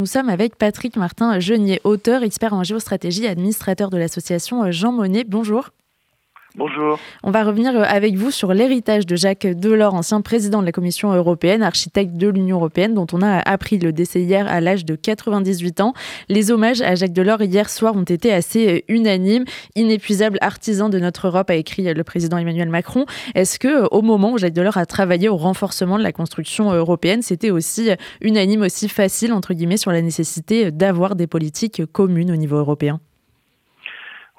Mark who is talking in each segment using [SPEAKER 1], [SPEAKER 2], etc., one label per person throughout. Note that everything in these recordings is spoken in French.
[SPEAKER 1] Nous sommes avec Patrick Martin Genier, auteur, expert en géostratégie, administrateur de l'association Jean Monnet. Bonjour.
[SPEAKER 2] Bonjour.
[SPEAKER 1] On va revenir euh, avec vous sur l'héritage de Jacques Delors, ancien président de la Commission européenne, architecte de l'Union européenne, dont on a appris le décès hier à l'âge de 98 ans. Les hommages à Jacques Delors hier soir ont été assez euh, unanimes. Inépuisable artisan de notre Europe, a écrit euh, le président Emmanuel Macron. Est-ce que, au moment où Jacques Delors a travaillé au renforcement de la construction européenne, c'était aussi unanime, aussi facile, entre guillemets, sur la nécessité d'avoir des politiques communes au niveau européen?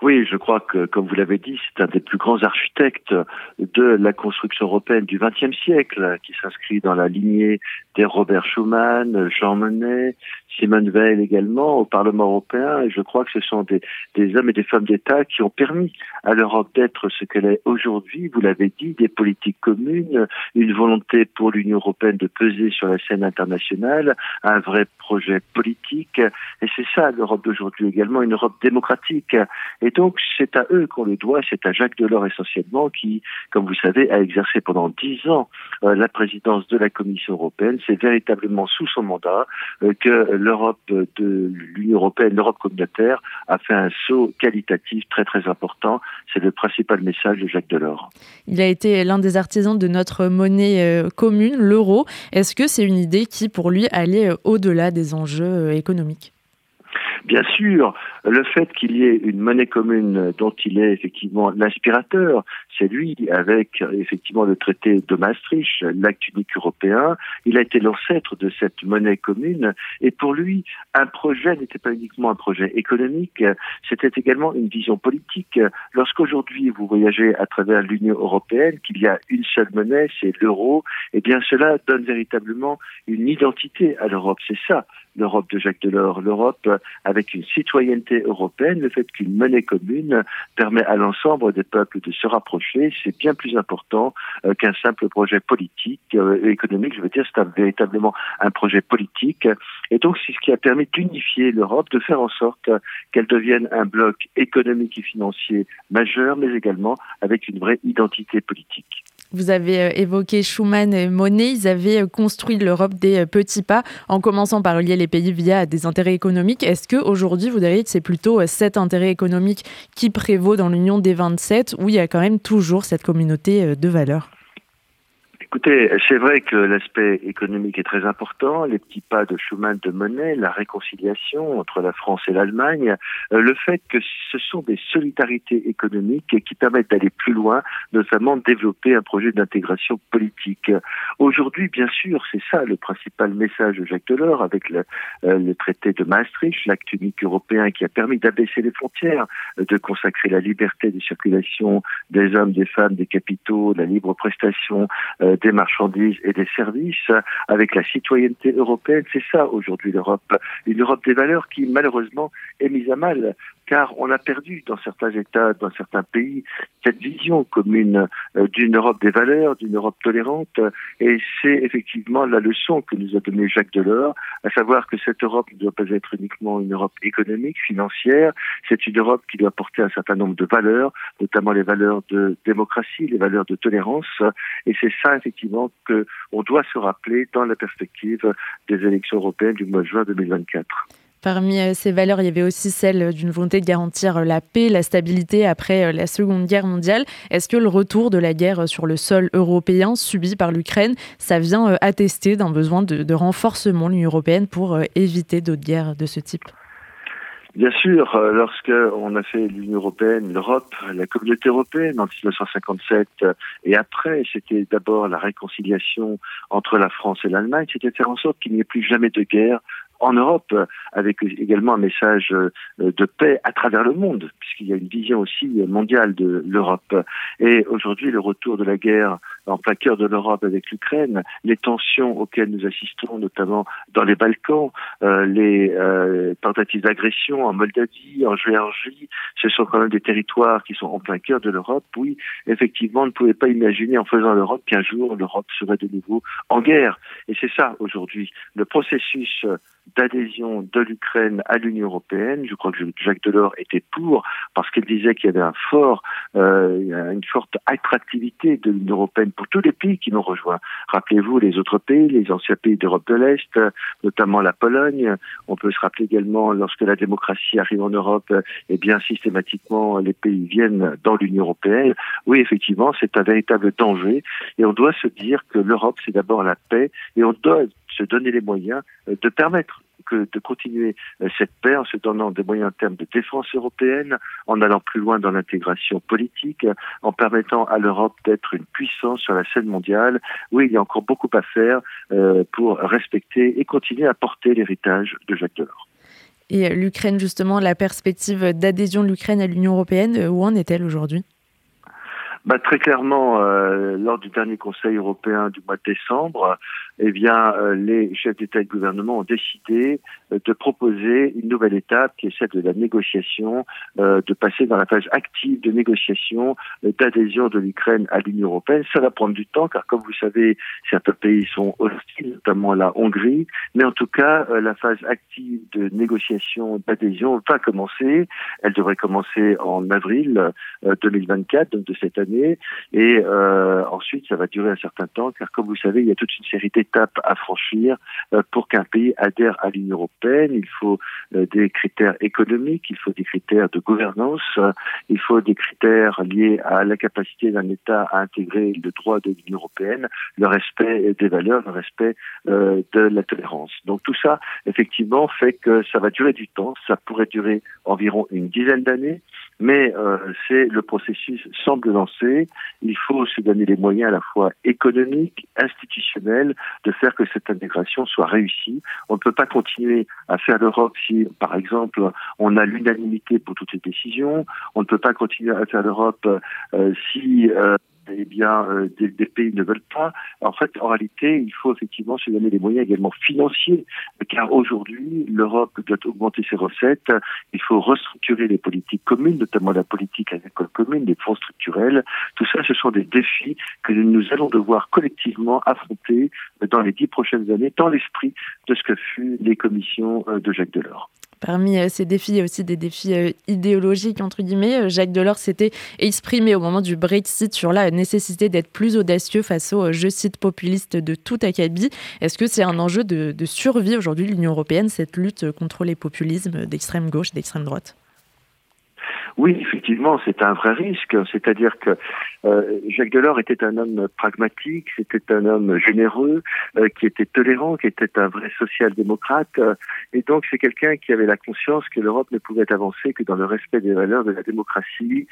[SPEAKER 2] Oui, je crois que, comme vous l'avez dit, c'est un des plus grands architectes de la construction européenne du XXe siècle, qui s'inscrit dans la lignée des Robert Schuman, Jean Monnet, Simone Veil également au Parlement européen. Je crois que ce sont des, hommes et des femmes d'État qui ont permis à l'Europe d'être ce qu'elle est aujourd'hui. Vous l'avez dit, des politiques communes, une volonté pour l'Union européenne de peser sur la scène internationale, un vrai projet politique. Et c'est ça l'Europe d'aujourd'hui également, une Europe démocratique. Et et donc, c'est à eux qu'on le doit, c'est à Jacques Delors essentiellement qui, comme vous savez, a exercé pendant dix ans euh, la présidence de la Commission européenne. C'est véritablement sous son mandat euh, que l'Europe de l'Union européenne, l'Europe communautaire, a fait un saut qualitatif très très important. C'est le principal message de Jacques Delors.
[SPEAKER 1] Il a été l'un des artisans de notre monnaie euh, commune, l'euro. Est-ce que c'est une idée qui, pour lui, allait au-delà des enjeux économiques?
[SPEAKER 2] Bien sûr, le fait qu'il y ait une monnaie commune dont il est effectivement l'inspirateur, c'est lui avec effectivement le traité de Maastricht, l'acte unique européen, il a été l'ancêtre de cette monnaie commune et pour lui, un projet n'était pas uniquement un projet économique, c'était également une vision politique. Lorsqu'aujourd'hui vous voyagez à travers l'Union européenne, qu'il y a une seule monnaie, c'est l'euro, eh bien cela donne véritablement une identité à l'Europe. C'est ça l'Europe de Jacques Delors, l'Europe avec une citoyenneté européenne, le fait qu'une monnaie commune permet à l'ensemble des peuples de se rapprocher, c'est bien plus important euh, qu'un simple projet politique, euh, économique, je veux dire, c'est véritablement un projet politique. Et donc, c'est ce qui a permis d'unifier l'Europe, de faire en sorte qu'elle devienne un bloc économique et financier majeur, mais également avec une vraie identité politique.
[SPEAKER 1] Vous avez euh, évoqué Schuman et Monet. Ils avaient euh, construit l'Europe des euh, petits pas en commençant par lier les pays via des intérêts économiques. Est-ce qu'aujourd'hui, vous diriez que c'est plutôt cet intérêt économique qui prévaut dans l'Union des 27 où il y a quand même toujours cette communauté de valeurs?
[SPEAKER 2] Écoutez, c'est vrai que l'aspect économique est très important, les petits pas de Schuman de Monet, la réconciliation entre la France et l'Allemagne, euh, le fait que ce sont des solidarités économiques qui permettent d'aller plus loin, notamment développer un projet d'intégration politique. Aujourd'hui, bien sûr, c'est ça le principal message de Jacques Delors avec le, euh, traité de Maastricht, l'acte unique européen qui a permis d'abaisser les frontières, de consacrer la liberté de circulation des hommes, des femmes, des capitaux, la libre prestation euh, des marchandises et des services, avec la citoyenneté européenne. C'est ça aujourd'hui l'Europe. Une Europe des valeurs qui malheureusement est mise à mal car on a perdu dans certains États, dans certains pays, cette vision commune euh, d'une Europe des valeurs, d'une Europe tolérante. Et c'est effectivement la leçon que nous a donnée Jacques Delors, à savoir que cette Europe ne doit pas être uniquement une Europe économique, financière, c'est une Europe qui doit porter un certain nombre de valeurs, notamment les valeurs de démocratie, les valeurs de tolérance. Et c'est ça, effectivement, que on doit se rappeler dans la perspective des élections européennes du mois de juin 2024.
[SPEAKER 1] Parmi euh, ces valeurs, il y avait aussi celle d'une volonté de garantir euh, la paix, la stabilité après euh, la Seconde Guerre mondiale. Est-ce que le retour de la guerre sur le sol européen subi par l'Ukraine, ça vient attester d'un besoin de, renforcement de l'Union européenne pour éviter d'autres guerres de ce type?
[SPEAKER 2] Bien sûr, lorsque on a fait l'Union européenne, l'Europe, la communauté européenne en 1957 et après, c'était d'abord la réconciliation entre la France et l'Allemagne, c'était faire en sorte qu'il n'y ait plus jamais de guerre en Europe, avec également un message euh, de paix à travers le monde, puisqu'il y a une vision aussi mondiale de l'Europe. Et aujourd'hui, le retour de la guerre en plein cœur de l'Europe avec l'Ukraine, les tensions auxquelles nous assistons, notamment dans les Balkans, euh, les euh, tentatives d'agression en Moldavie, en Géorgie, ce sont quand même des territoires qui sont en plein cœur de l'Europe. Oui, effectivement, on ne pouvait pas imaginer en faisant l'Europe qu'un jour l'Europe serait de nouveau en guerre. Et c'est ça aujourd'hui. Le processus d'adhésion de l'Ukraine à l'Union européenne. Je crois que Jacques Delors était pour parce qu'il disait qu'il y avait un fort, euh, une forte attractivité de l'Union européenne pour tous les pays qui nous rejoignent. Rappelez-vous les autres pays, les anciens pays d'Europe de l'Est, notamment la Pologne. On peut se rappeler également lorsque la démocratie arrive en Europe, eh bien systématiquement les pays viennent dans l'Union européenne. Oui, effectivement, c'est un véritable danger et on doit se dire que l'Europe, c'est d'abord la paix et on doit se donner les moyens euh, de permettre que de continuer euh, cette paix en se donnant des moyens en termes de défense européenne, en allant plus loin dans l'intégration politique, en permettant à l'Europe d'être une puissance sur la scène mondiale. Oui, il y a encore beaucoup à faire euh, pour respecter et continuer à porter l'héritage de Jacques Delors.
[SPEAKER 1] Et l'Ukraine, justement, la perspective d'adhésion de l'Ukraine à l'Union européenne, où en est-elle aujourd'hui?
[SPEAKER 2] Bah, Très clairement, euh, lors du dernier Conseil européen du mois de décembre, eh bien, euh, les chefs d'État et de gouvernement ont décidé euh, de proposer une nouvelle étape qui est celle de la négociation, euh, de passer dans la phase active de négociation d'adhésion de l'Ukraine à l'Union européenne. Ça va prendre du temps car, comme vous savez, certains pays sont hostiles, notamment la Hongrie. Mais en tout cas, la phase active de négociation d'adhésion va commencer. Elle devrait commencer en avril 2024, donc de cette année. Et ensuite, ça va durer un certain temps car, comme vous savez, il y a toute une série étapes à franchir euh, pour qu'un pays adhère à l'Union européenne. Il faut euh, des critères économiques, il faut des critères de gouvernance, il faut des critères liés à la capacité d'un État à intégrer le droit de l'Union européenne, le respect des valeurs, le respect euh, de la tolérance. Donc tout ça, effectivement, fait que ça va durer du temps. Ça pourrait durer environ une dizaine d'années mais euh, c'est le processus semble lancé. Il faut se donner les moyens à la fois économiques, institutionnels, de faire que cette intégration soit réussie. On ne peut pas continuer à faire l'Europe si, par exemple, on a l'unanimité pour toutes les décisions. On ne peut pas continuer à faire l'Europe euh, si euh, eh bien, euh, des, pays ne veulent pas. En fait, en réalité, il faut effectivement se donner des moyens également financiers, car aujourd'hui, l'Europe doit augmenter ses recettes. Il faut restructurer les politiques communes, notamment la politique agricole commune, les fonds structurels. Tout ça, ce sont des défis que nous allons devoir collectivement affronter dans les dix prochaines années, dans l'esprit de ce que fut les commissions euh, de Jacques Delors.
[SPEAKER 1] Parmi euh, ces défis, il y a aussi des défis euh, idéologiques, entre guillemets. Euh, Jacques Delors s'était exprimé au moment du Brexit sur la nécessité d'être plus audacieux face aux, je cite, populistes de tout acabit. Est-ce que c'est un enjeu de, survie aujourd'hui de l'Union européenne, cette lutte contre les populismes d'extrême gauche, d'extrême droite?
[SPEAKER 2] Oui, effectivement, c'est un vrai risque. C'est-à-dire que euh, Jacques Delors était un homme pragmatique, c'était un homme généreux, euh, qui était tolérant, qui était un vrai social-démocrate. Euh, et donc, c'est quelqu'un qui avait la conscience que l'Europe ne pouvait avancer que dans le respect des valeurs de la démocratie,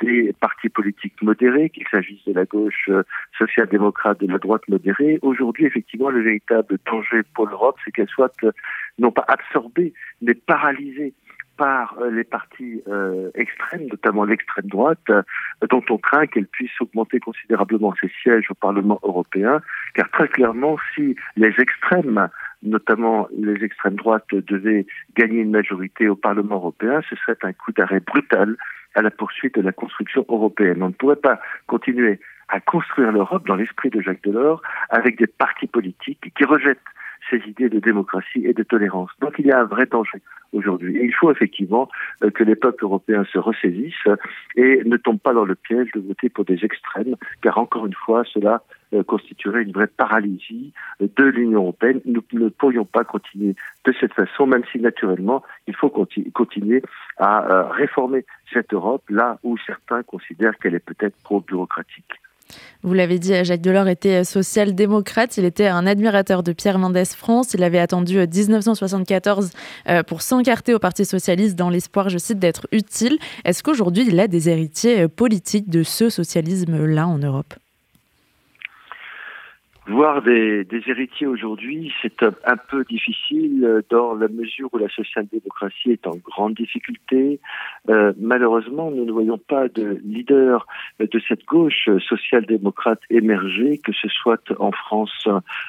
[SPEAKER 2] des partis politiques modérés, qu'il s'agisse de la gauche social-démocrate, de la droite modérée. Aujourd'hui, effectivement, le véritable danger pour l'Europe, c'est qu'elle soit non pas absorbée, mais paralysée par euh, les partis euh, extrêmes, notamment l'extrême droite, euh, dont on craint qu'elle puisse augmenter considérablement ses sièges au Parlement européen, car très clairement, si les extrêmes, notamment les extrêmes droites, devaient gagner une majorité au Parlement européen, ce serait un coup d'arrêt brutal à la poursuite de la construction européenne. On ne pourrait pas continuer à construire l'Europe dans l'esprit de Jacques Delors avec des partis politiques qui rejettent ces idées de démocratie et de tolérance. Donc il y a un vrai danger aujourd'hui. Il faut effectivement euh, que les peuples européens se ressaisissent et ne tombent pas dans le piège de voter pour des extrêmes, car encore une fois, cela euh, constituerait une vraie paralysie de l'Union européenne. Nous ne pourrions pas continuer de cette façon, même si naturellement, il faut continuer à euh, réformer cette Europe là où certains considèrent qu'elle est peut-être trop bureaucratique.
[SPEAKER 1] Vous l'avez dit, Jacques Delors était social-démocrate. Il était un admirateur de Pierre Mendès France. Il avait attendu 1974 euh, euh, pour s'encarter au Parti socialiste dans l'espoir, je cite, d'être utile. Est-ce qu'aujourd'hui, il a des héritiers euh, politiques de ce socialisme-là en Europe?
[SPEAKER 2] Voir des, des héritiers aujourd'hui, c'est un, peu difficile dans la mesure où la social-démocratie est en grande difficulté. Euh, malheureusement, nous ne voyons pas de leader de cette gauche social-démocrate émerger, que ce soit en France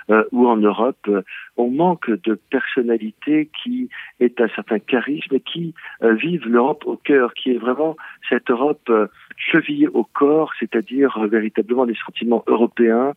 [SPEAKER 2] euh, ou en Europe. On manque de personnalités qui aient un certain charisme et qui euh, vivent l'Europe au cœur, qui est vraiment cette Europe euh, chevillée au corps, c'est-à-dire véritablement des sentiments européens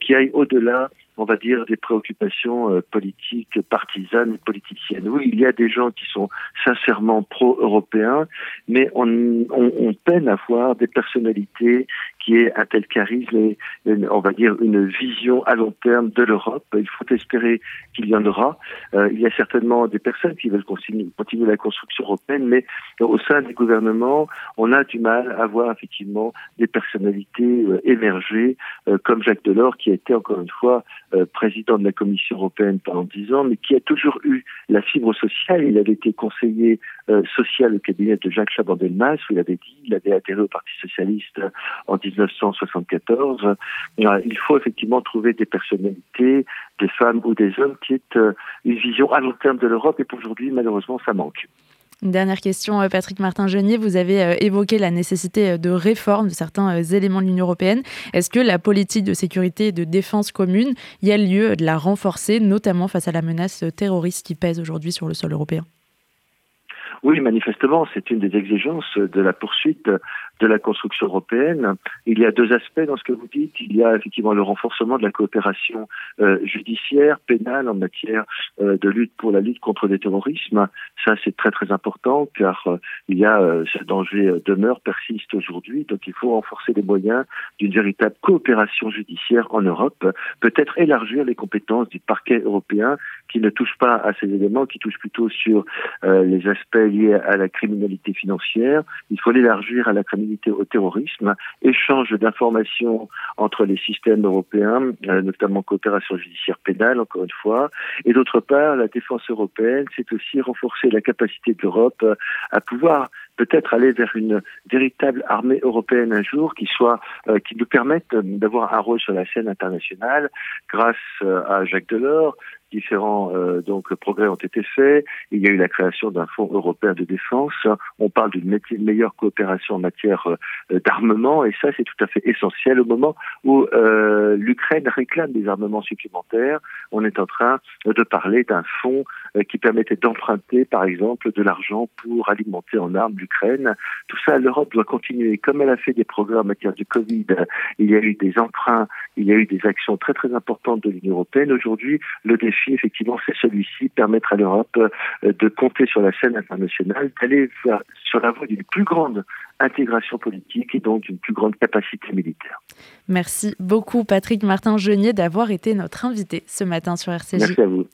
[SPEAKER 2] qui aillent au-delà on va dire, des préoccupations euh, politiques, partisanes, politiciennes. Oui, il y a des gens qui sont sincèrement pro-européens, mais on, on, peine à voir des personnalités qui ait un tel charisme et, on va dire, une vision à long terme de l'Europe. Il faut espérer qu'il y en aura. Euh, il y a certainement des personnes qui veulent continuer, la construction européenne, mais au sein du gouvernement, on a du mal à voir effectivement des personnalités euh, émerger, euh, comme Jacques Delors, qui a été encore une fois président de la Commission européenne pendant dix ans, mais qui a toujours eu la fibre sociale. Il avait été conseiller social au cabinet de Jacques Chaban-Delmas, où il avait dit, il avait adhéré au Parti socialiste en 1974. Il faut effectivement trouver des personnalités, des femmes ou des hommes qui aient une vision à long terme de l'Europe, et pour aujourd'hui, malheureusement, ça manque.
[SPEAKER 1] Une dernière question, euh, Patrick Martin-Genier. Vous avez euh, évoqué la nécessité euh, de réforme de certains éléments de l'Union européenne. Est-ce que la politique de sécurité et de défense commune, y a lieu de la renforcer, notamment face à la menace terroriste qui pèse aujourd'hui sur le sol européen?
[SPEAKER 2] Oui, manifestement, c'est une des exigences de la poursuite de la construction européenne. Il y a deux aspects dans ce que vous dites. Il y a effectivement le renforcement de la coopération euh, judiciaire, pénale en matière euh, de lutte pour la lutte contre le terrorisme. Ça, c'est très très important car euh, il y a ce danger demeure, persiste aujourd'hui. Donc il faut renforcer les moyens d'une véritable coopération judiciaire en Europe. Peut-être élargir les compétences du parquet européen qui ne touche pas à ces éléments, qui touche plutôt sur les aspects liés à la criminalité financière. Il faut l'élargir à la criminalité au terrorisme, échange d'informations entre les systèmes européens, euh, notamment coopération judiciaire pénale, encore une fois, et d'autre part, la défense européenne, c'est aussi renforcer la capacité de l'Europe euh, à pouvoir peut-être aller vers une véritable armée européenne un jour qui soit euh, qui nous permette d'avoir un rôle sur la scène internationale grâce à Jacques Delors, différents euh, donc progrès ont été faits. Il y a eu la création d'un fonds européen de défense. On parle d'une meilleure coopération en matière euh, d'armement et ça c'est tout à fait essentiel au moment où euh, l'Ukraine réclame des armements supplémentaires. On est en train de parler d'un fonds qui permettait d'emprunter par exemple de l'argent pour alimenter en armes l'Ukraine. Tout ça, l'Europe doit continuer. Comme elle a fait des progrès en matière du Covid, il y a eu des emprunts, il y a eu des actions très très importantes de l'Union européenne. Aujourd'hui, le défi effectivement, c'est celui-ci, permettre à l'Europe euh, de compter sur la scène internationale, d'aller sur la voie d'une plus grande intégration politique et donc d'une plus grande capacité militaire.
[SPEAKER 1] Merci beaucoup Patrick Martin-Genier d'avoir été notre invité ce matin sur RCJ.
[SPEAKER 2] Merci à vous.